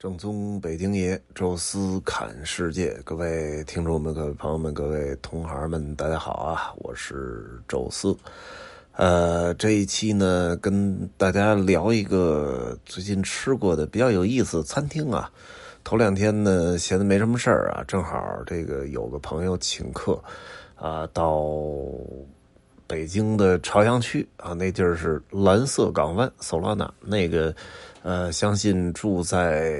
正宗北京爷，宙斯侃世界，各位听众们、各位朋友们、各位同行们，大家好啊！我是宙斯。呃，这一期呢，跟大家聊一个最近吃过的比较有意思的餐厅啊。头两天呢，闲的没什么事儿啊，正好这个有个朋友请客啊，到北京的朝阳区啊，那地儿是蓝色港湾 Solana 那个。呃，相信住在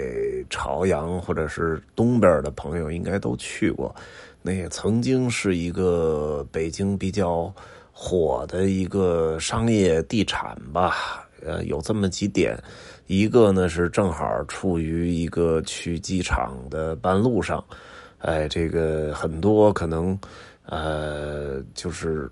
朝阳或者是东边的朋友应该都去过。那也曾经是一个北京比较火的一个商业地产吧。呃，有这么几点，一个呢是正好处于一个去机场的半路上。哎，这个很多可能，呃，就是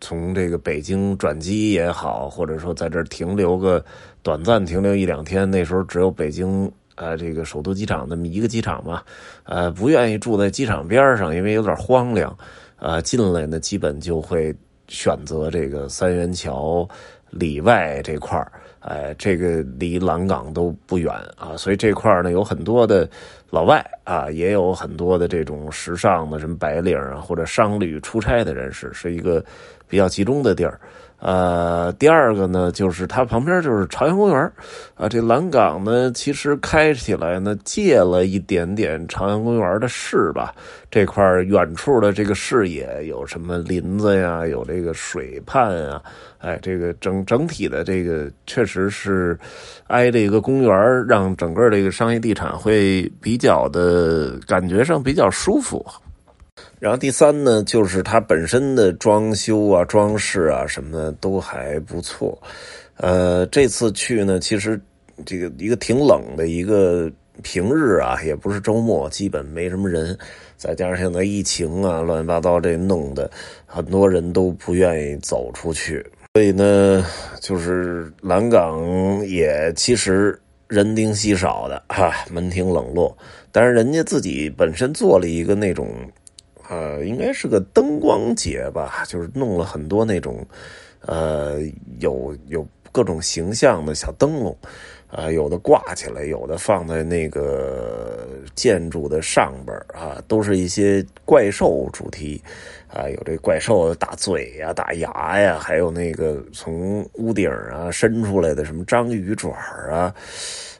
从这个北京转机也好，或者说在这儿停留个。短暂停留一两天，那时候只有北京呃这个首都机场那么一个机场嘛，呃不愿意住在机场边上，因为有点荒凉，呃进来呢基本就会选择这个三元桥里外这块儿，哎这个离蓝港都不远啊，所以这块儿呢有很多的老外啊，也有很多的这种时尚的什么白领啊或者商旅出差的人士，是一个比较集中的地儿。呃，第二个呢，就是它旁边就是朝阳公园啊。这蓝港呢，其实开起来呢，借了一点点朝阳公园的势吧。这块远处的这个视野，有什么林子呀，有这个水畔啊，哎，这个整整体的这个确实是挨着一个公园，让整个这个商业地产会比较的感觉上比较舒服。然后第三呢，就是它本身的装修啊、装饰啊什么的都还不错。呃，这次去呢，其实这个一个挺冷的一个平日啊，也不是周末，基本没什么人。再加上现在疫情啊，乱七八糟这弄的，很多人都不愿意走出去。所以呢，就是蓝港也其实人丁稀少的哈，门庭冷落。但是人家自己本身做了一个那种。呃，应该是个灯光节吧，就是弄了很多那种，呃，有有各种形象的小灯笼，啊，有的挂起来，有的放在那个建筑的上边啊，都是一些怪兽主题，啊，有这怪兽的大嘴呀、大牙呀，还有那个从屋顶啊伸出来的什么章鱼爪啊。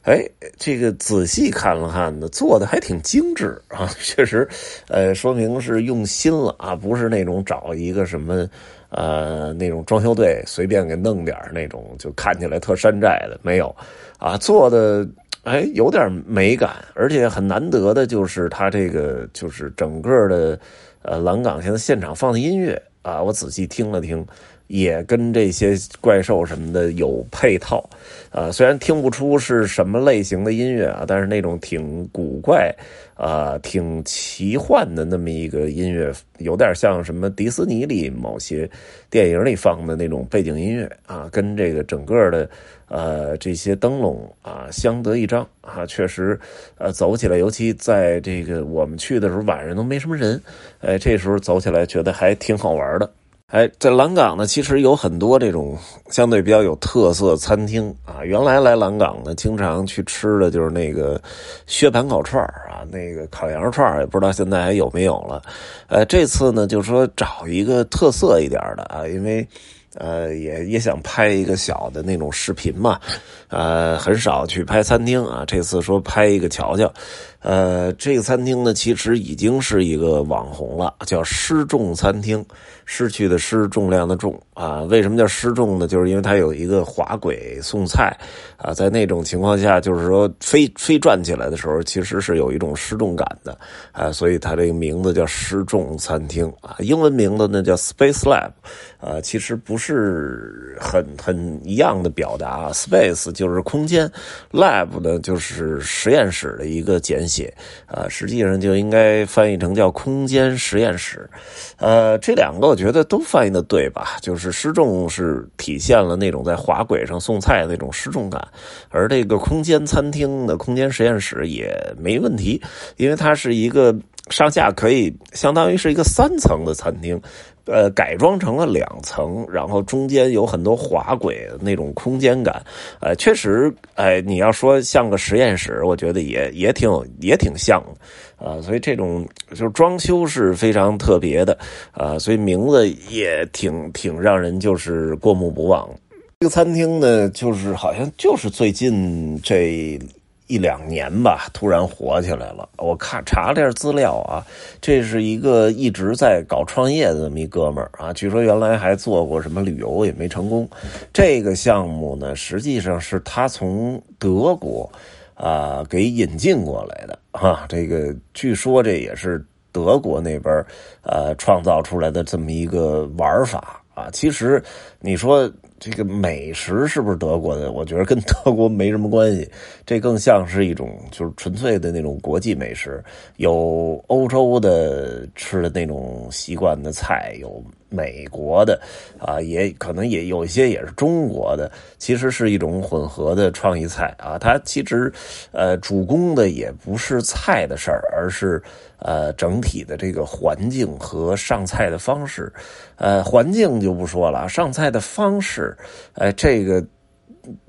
哎，这个仔细看了看呢，做的还挺精致啊，确实，呃，说明是用心了啊，不是那种找一个什么，呃，那种装修队随便给弄点那种，就看起来特山寨的，没有，啊，做的哎有点美感，而且很难得的就是它这个就是整个的，呃，蓝港现在现场放的音乐啊，我仔细听了听。也跟这些怪兽什么的有配套，啊，虽然听不出是什么类型的音乐啊，但是那种挺古怪，啊，挺奇幻的那么一个音乐，有点像什么迪士尼里某些电影里放的那种背景音乐啊，跟这个整个的呃这些灯笼啊相得益彰啊，确实，呃，走起来，尤其在这个我们去的时候晚上都没什么人，哎，这时候走起来觉得还挺好玩的。哎，在蓝港呢，其实有很多这种相对比较有特色餐厅啊。原来来蓝港呢，经常去吃的就是那个薛盘烤串啊，那个烤羊肉串也不知道现在还有没有了。呃，这次呢，就说找一个特色一点的啊，因为呃，也也想拍一个小的那种视频嘛。呃，很少去拍餐厅啊，这次说拍一个瞧瞧。呃，这个餐厅呢，其实已经是一个网红了，叫失重餐厅。失去的失，重量的重啊？为什么叫失重呢？就是因为它有一个滑轨送菜啊，在那种情况下，就是说飞飞转起来的时候，其实是有一种失重感的啊，所以它这个名字叫失重餐厅啊。英文名字呢叫 Space Lab 啊，其实不是很很一样的表达。Space 就是空间，Lab 呢就是实验室的一个简写啊，实际上就应该翻译成叫空间实验室。呃，这两个。我觉得都翻译的对吧？就是失重是体现了那种在滑轨上送菜的那种失重感，而这个空间餐厅的空间实验室也没问题，因为它是一个上下可以相当于是一个三层的餐厅，呃，改装成了两层，然后中间有很多滑轨那种空间感，呃，确实，哎，你要说像个实验室，我觉得也也挺也挺像的，啊，所以这种就是装修是非常特别的，啊，所以名字也挺挺让人就是过目不忘。这个餐厅呢，就是好像就是最近这。一两年吧，突然火起来了。我看查了点资料啊，这是一个一直在搞创业的这么一哥们儿啊。据说原来还做过什么旅游，也没成功。这个项目呢，实际上是他从德国啊给引进过来的啊。这个据说这也是德国那边呃创造出来的这么一个玩法啊。其实你说。这个美食是不是德国的？我觉得跟 德国没什么关系，这更像是一种就是纯粹的那种国际美食，有欧洲的吃的那种习惯的菜，有美国的，啊，也可能也有一些也是中国的，其实是一种混合的创意菜啊。它其实，呃，主攻的也不是菜的事儿，而是。呃，整体的这个环境和上菜的方式，呃，环境就不说了，上菜的方式，哎，这个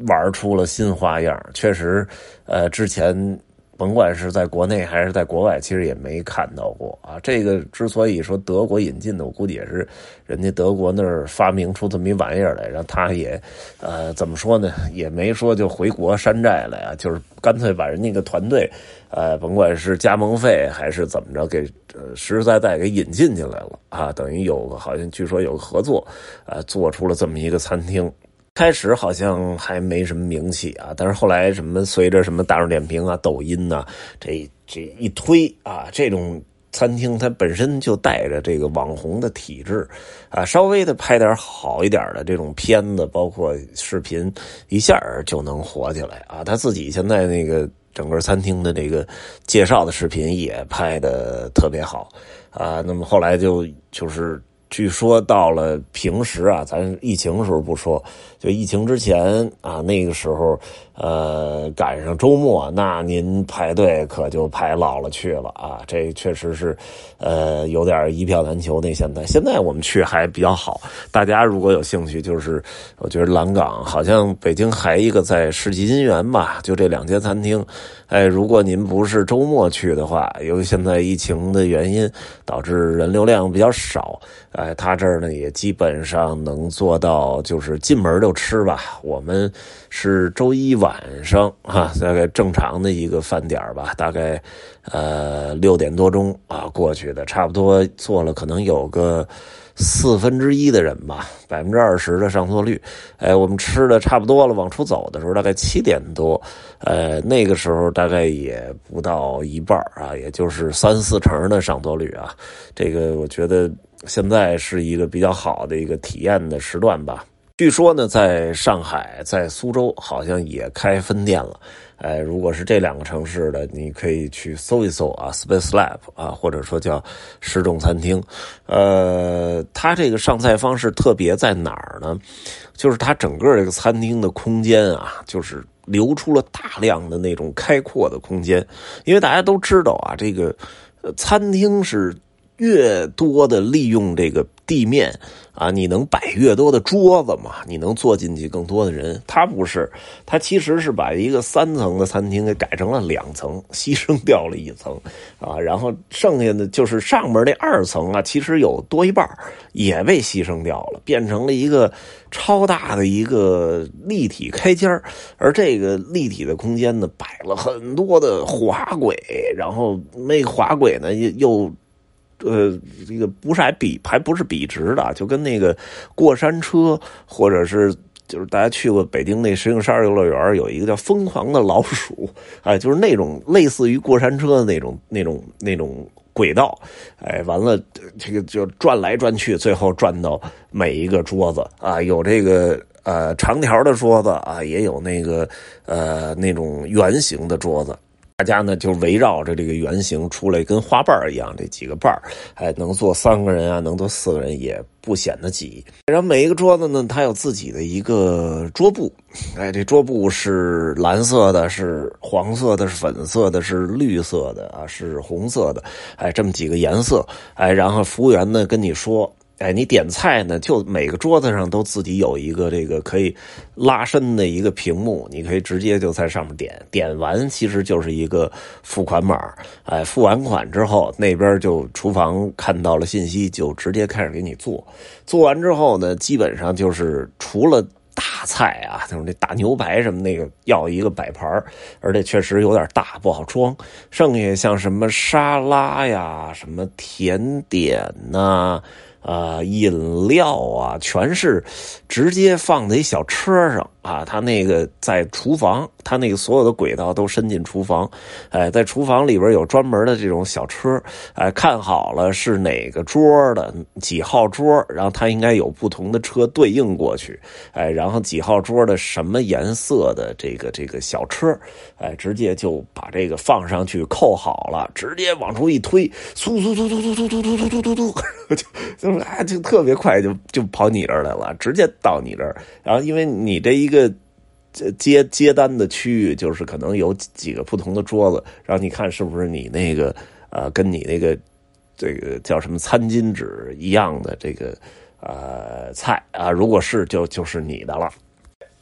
玩出了新花样，确实，呃，之前。甭管是在国内还是在国外，其实也没看到过啊。这个之所以说德国引进的，我估计也是人家德国那儿发明出这么一玩意儿来，然后他也，呃，怎么说呢？也没说就回国山寨了呀，就是干脆把人家个团队，呃，甭管是加盟费还是怎么着，给实实在在给引进进来了啊。等于有个好像据说有个合作，呃，做出了这么一个餐厅。开始好像还没什么名气啊，但是后来什么随着什么大众点评啊、抖音呐，这这一推啊，这种餐厅它本身就带着这个网红的体质啊，稍微的拍点好一点的这种片子，包括视频，一下就能火起来啊。他自己现在那个整个餐厅的这个介绍的视频也拍的特别好啊。那么后来就就是。据说到了平时啊，咱疫情时候不说，就疫情之前啊，那个时候，呃，赶上周末，那您排队可就排老了去了啊。这确实是，呃，有点一票难求。那现在，现在我们去还比较好。大家如果有兴趣，就是我觉得蓝港好像北京还一个在世纪金源吧，就这两间餐厅。哎，如果您不是周末去的话，由于现在疫情的原因，导致人流量比较少。哎，他这儿呢也基本上能做到，就是进门就吃吧。我们是周一晚上啊，大概正常的一个饭点吧，大概呃六点多钟啊过去的，差不多做了可能有个。四分之一的人吧，百分之二十的上座率。哎，我们吃的差不多了，往出走的时候大概七点多，呃，那个时候大概也不到一半啊，也就是三四成的上座率啊。这个我觉得现在是一个比较好的一个体验的时段吧。据说呢，在上海、在苏州好像也开分店了。哎，如果是这两个城市的，你可以去搜一搜啊，Space Lab 啊，或者说叫失重餐厅。呃，它这个上菜方式特别在哪儿呢？就是它整个这个餐厅的空间啊，就是留出了大量的那种开阔的空间。因为大家都知道啊，这个餐厅是越多的利用这个地面。啊，你能摆越多的桌子嘛？你能坐进去更多的人？他不是，他其实是把一个三层的餐厅给改成了两层，牺牲掉了一层，啊，然后剩下的就是上面那二层啊，其实有多一半也被牺牲掉了，变成了一个超大的一个立体开间而这个立体的空间呢，摆了很多的滑轨，然后那滑轨呢又又。呃，这个不是还笔，还不是笔直的，就跟那个过山车，或者是就是大家去过北京那石景山游乐园，有一个叫疯狂的老鼠，哎，就是那种类似于过山车的那种那种那种轨道，哎，完了这个就转来转去，最后转到每一个桌子啊，有这个呃长条的桌子啊，也有那个呃那种圆形的桌子。大家呢就围绕着这个圆形出来，跟花瓣一样，这几个瓣，哎，能坐三个人啊，能坐四个人也不显得挤。然后每一个桌子呢，它有自己的一个桌布，哎，这桌布是蓝色的，是黄色的，是粉色的，是绿色的啊，是红色的，哎，这么几个颜色，哎，然后服务员呢跟你说。哎，你点菜呢，就每个桌子上都自己有一个这个可以拉伸的一个屏幕，你可以直接就在上面点，点完其实就是一个付款码，哎，付完款之后，那边就厨房看到了信息，就直接开始给你做，做完之后呢，基本上就是除了。大菜啊，就是那大牛排什么那个要一个摆盘而且确实有点大，不好装。剩下像什么沙拉呀、什么甜点呐。啊饮料啊，全是直接放在一小车上啊。他那个在厨房，他那个所有的轨道都伸进厨房，哎，在厨房里边有专门的这种小车，哎，看好了是哪个桌的几号桌，然后他应该有不同的车对应过去，哎，然后几号桌的什么颜色的这个这个小车，哎，直接就把这个放上去扣好了，直接往出一推，嗖嗖嗖嗖嗖嗖嗖嗖嗖嗖嗖，就 就。啊，就特别快，就就跑你这儿来了，直接到你这儿。然后，因为你这一个这接接单的区域，就是可能有几个不同的桌子，然后你看是不是你那个呃，跟你那个这个叫什么餐巾纸一样的这个呃菜啊？如果是，就就是你的了。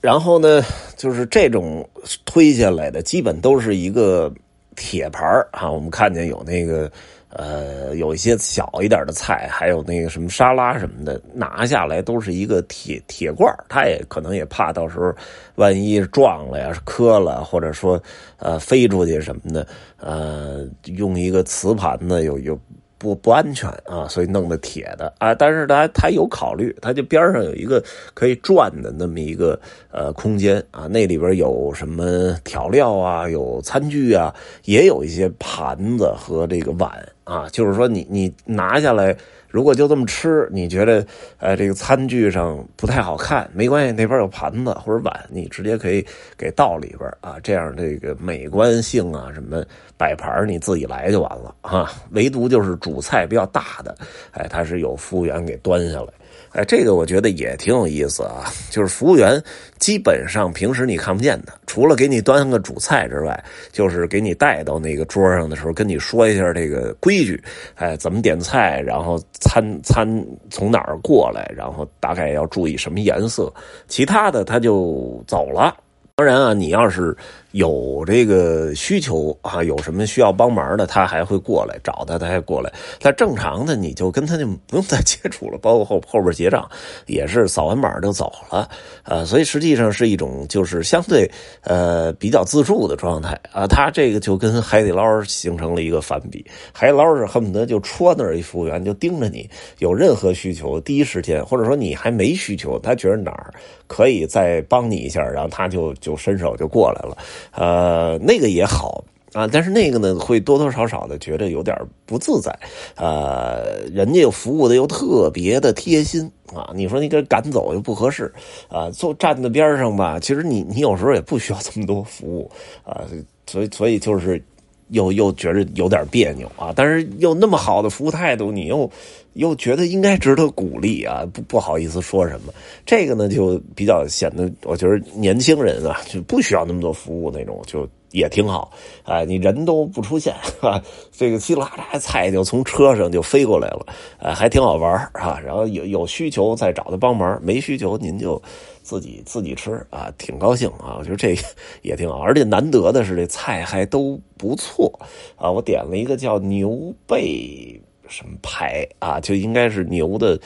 然后呢，就是这种推下来的，基本都是一个铁盘啊。我们看见有那个。呃，有一些小一点的菜，还有那个什么沙拉什么的，拿下来都是一个铁铁罐他也可能也怕到时候万一撞了呀、磕了，或者说呃飞出去什么的，呃，用一个瓷盘子有有。不不安全啊，所以弄的铁的啊，但是他他有考虑，他就边上有一个可以转的那么一个呃空间啊，那里边有什么调料啊，有餐具啊，也有一些盘子和这个碗啊，就是说你你拿下来。如果就这么吃，你觉得，呃，这个餐具上不太好看，没关系，那边有盘子或者碗，你直接可以给倒里边啊，这样这个美观性啊，什么摆盘你自己来就完了啊。唯独就是主菜比较大的，哎，它是有服务员给端下来。哎，这个我觉得也挺有意思啊，就是服务员基本上平时你看不见的，除了给你端个主菜之外，就是给你带到那个桌上的时候，跟你说一下这个规矩，哎，怎么点菜，然后餐餐从哪儿过来，然后大概要注意什么颜色，其他的他就走了。当然啊，你要是有这个需求啊，有什么需要帮忙的，他还会过来找他，他还过来。他正常的，你就跟他就不用再接触了，包括后后边结账也是扫完码就走了啊。所以实际上是一种就是相对呃比较自助的状态啊。他这个就跟海底捞形成了一个反比，海底捞是恨不得就戳那儿一服务员就盯着你，有任何需求第一时间，或者说你还没需求，他觉得哪儿可以再帮你一下，然后他就。就伸手就过来了，呃，那个也好啊，但是那个呢，会多多少少的觉得有点不自在，呃，人家服务的又特别的贴心啊，你说你给赶走又不合适啊，坐站在边上吧，其实你你有时候也不需要这么多服务啊，所以所以就是又又觉得有点别扭啊，但是又那么好的服务态度，你又。又觉得应该值得鼓励啊，不不好意思说什么。这个呢，就比较显得我觉得年轻人啊，就不需要那么多服务那种，就也挺好。哎，你人都不出现，哈，这个稀里哗啦菜就从车上就飞过来了，哎，还挺好玩啊。然后有有需求再找他帮忙，没需求您就自己自己吃啊，挺高兴啊。我觉得这也挺好，而且难得的是这菜还都不错啊。我点了一个叫牛背。什么排啊？就应该是牛的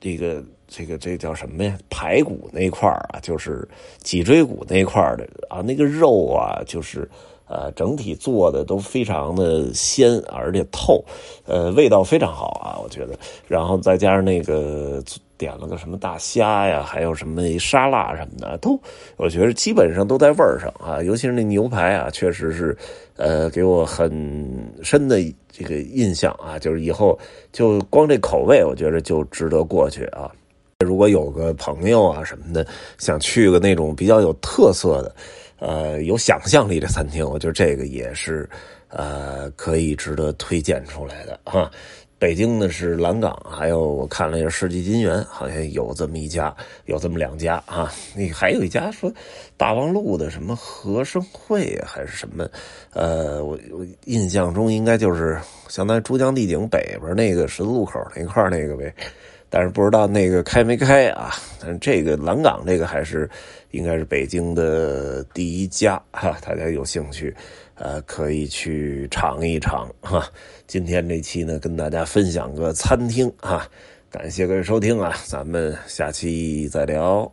这个这个这叫什么呀？排骨那块啊，就是脊椎骨那块的啊。那个肉啊，就是呃，整体做的都非常的鲜，而且透，呃，味道非常好啊，我觉得。然后再加上那个点了个什么大虾呀，还有什么沙拉什么的，都我觉得基本上都在味儿上啊。尤其是那牛排啊，确实是呃，给我很深的。这个印象啊，就是以后就光这口味，我觉得就值得过去啊。如果有个朋友啊什么的，想去个那种比较有特色的，呃，有想象力的餐厅，我觉得这个也是呃可以值得推荐出来的哈。北京的是蓝港，还有我看了一下世纪金源，好像有这么一家，有这么两家啊。那还有一家说大望路的什么和生汇还是什么，呃，我我印象中应该就是相当于珠江帝景北边那个十字路口那块那个呗。但是不知道那个开没开啊？但是这个蓝港这个还是应该是北京的第一家哈，大家有兴趣呃可以去尝一尝哈。今天这期呢，跟大家分享个餐厅哈，感谢各位收听啊，咱们下期再聊。